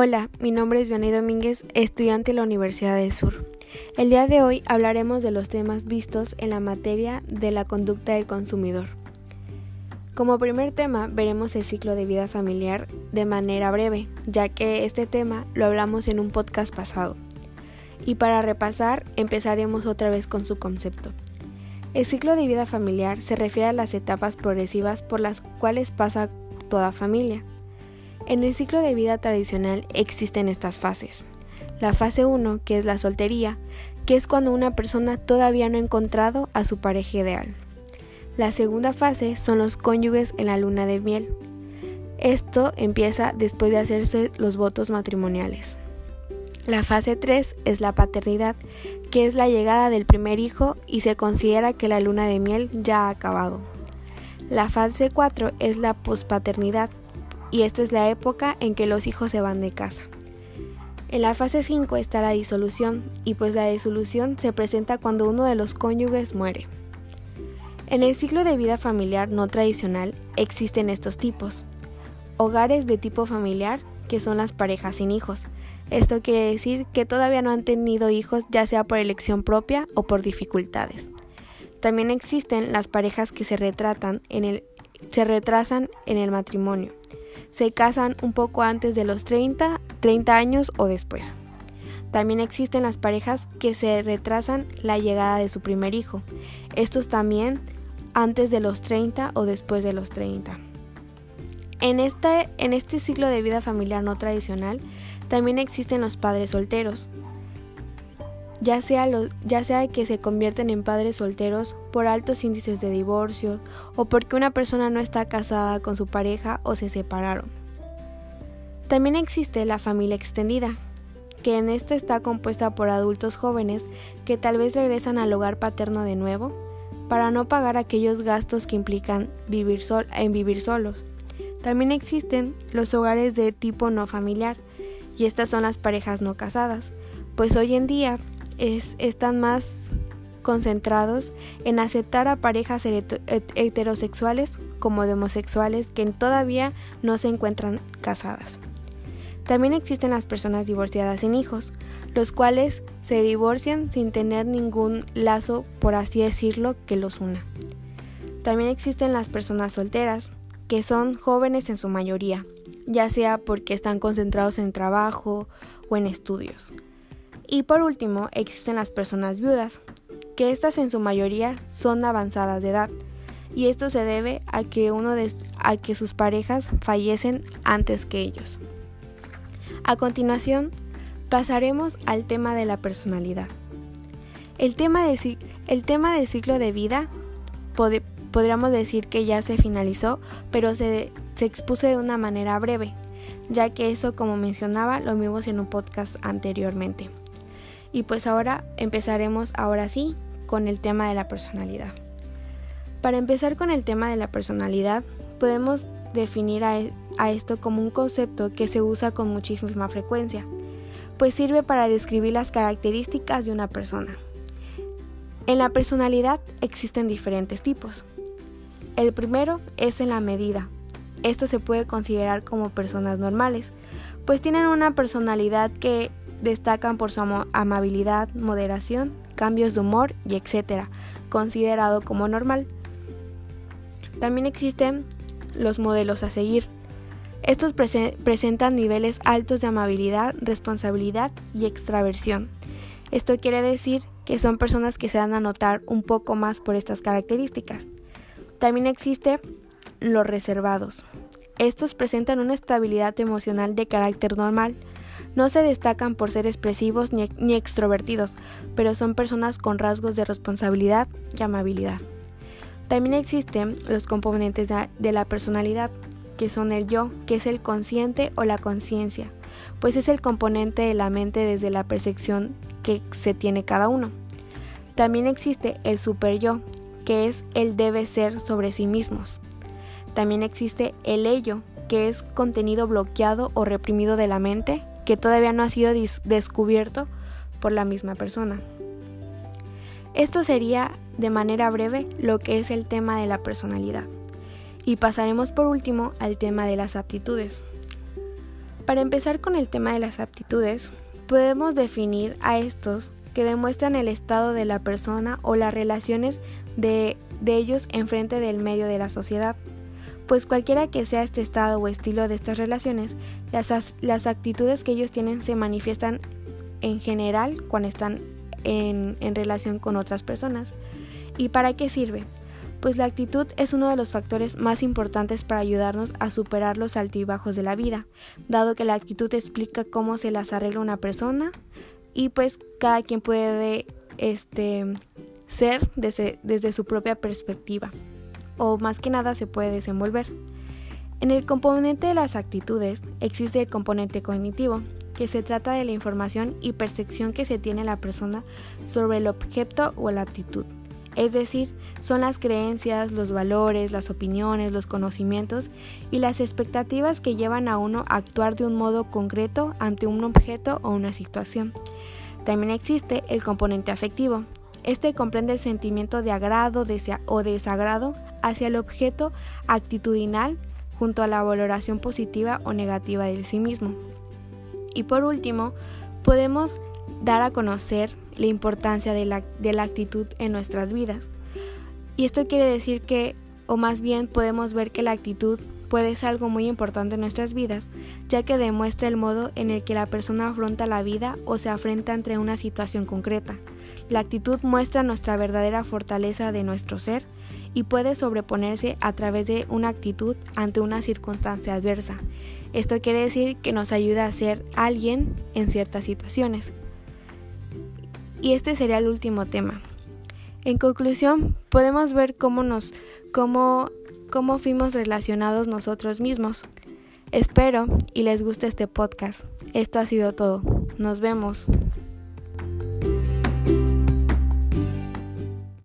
Hola, mi nombre es Vianney Domínguez, estudiante de la Universidad del Sur. El día de hoy hablaremos de los temas vistos en la materia de la conducta del consumidor. Como primer tema veremos el ciclo de vida familiar de manera breve, ya que este tema lo hablamos en un podcast pasado. Y para repasar, empezaremos otra vez con su concepto. El ciclo de vida familiar se refiere a las etapas progresivas por las cuales pasa toda familia en el ciclo de vida tradicional existen estas fases. La fase 1, que es la soltería, que es cuando una persona todavía no ha encontrado a su pareja ideal. La segunda fase son los cónyuges en la luna de miel. Esto empieza después de hacerse los votos matrimoniales. La fase 3 es la paternidad, que es la llegada del primer hijo y se considera que la luna de miel ya ha acabado. La fase 4 es la pospaternidad, y esta es la época en que los hijos se van de casa. En la fase 5 está la disolución, y pues la disolución se presenta cuando uno de los cónyuges muere. En el ciclo de vida familiar no tradicional existen estos tipos. Hogares de tipo familiar, que son las parejas sin hijos. Esto quiere decir que todavía no han tenido hijos ya sea por elección propia o por dificultades. También existen las parejas que se, se retrasan en el matrimonio se casan un poco antes de los 30, 30 años o después. También existen las parejas que se retrasan la llegada de su primer hijo. Estos también antes de los 30 o después de los 30. En este, en este ciclo de vida familiar no tradicional también existen los padres solteros ya sea, ya sea que se convierten en padres solteros por altos índices de divorcio o porque una persona no está casada con su pareja o se separaron. También existe la familia extendida, que en esta está compuesta por adultos jóvenes que tal vez regresan al hogar paterno de nuevo para no pagar aquellos gastos que implican vivir sol en vivir solos. También existen los hogares de tipo no familiar, y estas son las parejas no casadas, pues hoy en día están más concentrados en aceptar a parejas heterosexuales como de homosexuales que todavía no se encuentran casadas. También existen las personas divorciadas sin hijos, los cuales se divorcian sin tener ningún lazo, por así decirlo, que los una. También existen las personas solteras, que son jóvenes en su mayoría, ya sea porque están concentrados en trabajo o en estudios. Y por último, existen las personas viudas, que estas en su mayoría son avanzadas de edad, y esto se debe a que, uno de, a que sus parejas fallecen antes que ellos. A continuación, pasaremos al tema de la personalidad. El tema, el tema del ciclo de vida podríamos decir que ya se finalizó, pero se, se expuso de una manera breve, ya que eso, como mencionaba, lo vimos en un podcast anteriormente. Y pues ahora empezaremos ahora sí con el tema de la personalidad. Para empezar con el tema de la personalidad, podemos definir a, e, esto como un concepto que se usa con muchísima frecuencia, pues sirve para describir las características de una persona. En la personalidad existen diferentes tipos. El primero es en la medida. Esto se puede considerar como personas normales, pues tienen una personalidad que destacan por su amabilidad, moderación, cambios de humor y etcétera, considerado como normal. También existen los modelos a seguir. Estos presentan niveles altos de amabilidad, responsabilidad y extraversión. Esto quiere decir que son personas que se dan a notar un poco más por estas características. También existen los reservados. Estos presentan una estabilidad emocional de carácter normal, no se destacan por ser expresivos ni, extrovertidos, pero son personas con rasgos de responsabilidad y amabilidad. También existen los componentes de la personalidad, que son el yo, que es el consciente o la conciencia, pues es el componente de la mente desde la percepción que se tiene cada uno. También existe el super yo, que es el debe ser sobre sí mismos. También existe el ello, que es contenido bloqueado o reprimido de la mente que todavía no ha sido descubierto por la misma persona. Esto sería de manera breve lo que es el tema de la personalidad. Y pasaremos por último al tema de las aptitudes. Para empezar con el tema de las aptitudes, podemos definir a estos que demuestran el estado de la persona o las relaciones de, de ellos enfrente del medio de la sociedad. Pues cualquiera que sea este estado o estilo de estas relaciones, las, las actitudes que ellos tienen se manifiestan en general cuando están en, en relación con otras personas. ¿Y para qué sirve? Pues la actitud es uno de los factores más importantes para ayudarnos a superar los altibajos de la vida, dado que la actitud explica cómo se las arregla una persona y pues cada quien puede este, ser desde, desde su propia perspectiva o más que nada se puede desenvolver. En el componente de las actitudes existe el componente cognitivo, que se trata de la información y percepción que se tiene la persona sobre el objeto o la actitud. Es decir, son las creencias, los valores, las opiniones, los conocimientos y las expectativas que llevan a uno a actuar de un modo concreto ante un objeto o una situación. También existe el componente afectivo. Este comprende el sentimiento de agrado o desagrado hacia el objeto actitudinal junto a la valoración positiva o negativa de sí mismo. Y por último, podemos dar a conocer la importancia de la, de la actitud en nuestras vidas. Y esto quiere decir que, o más bien podemos ver que la actitud puede ser algo muy importante en nuestras vidas, ya que demuestra el modo en el que la persona afronta la vida o se afrenta ante una situación concreta. La actitud muestra nuestra verdadera fortaleza de nuestro ser y puede sobreponerse a través de una actitud ante una circunstancia adversa. Esto quiere decir que nos ayuda a ser alguien en ciertas situaciones. Y este sería el último tema. En conclusión, podemos ver cómo nos cómo, cómo fuimos relacionados nosotros mismos. Espero y les guste este podcast. Esto ha sido todo. Nos vemos.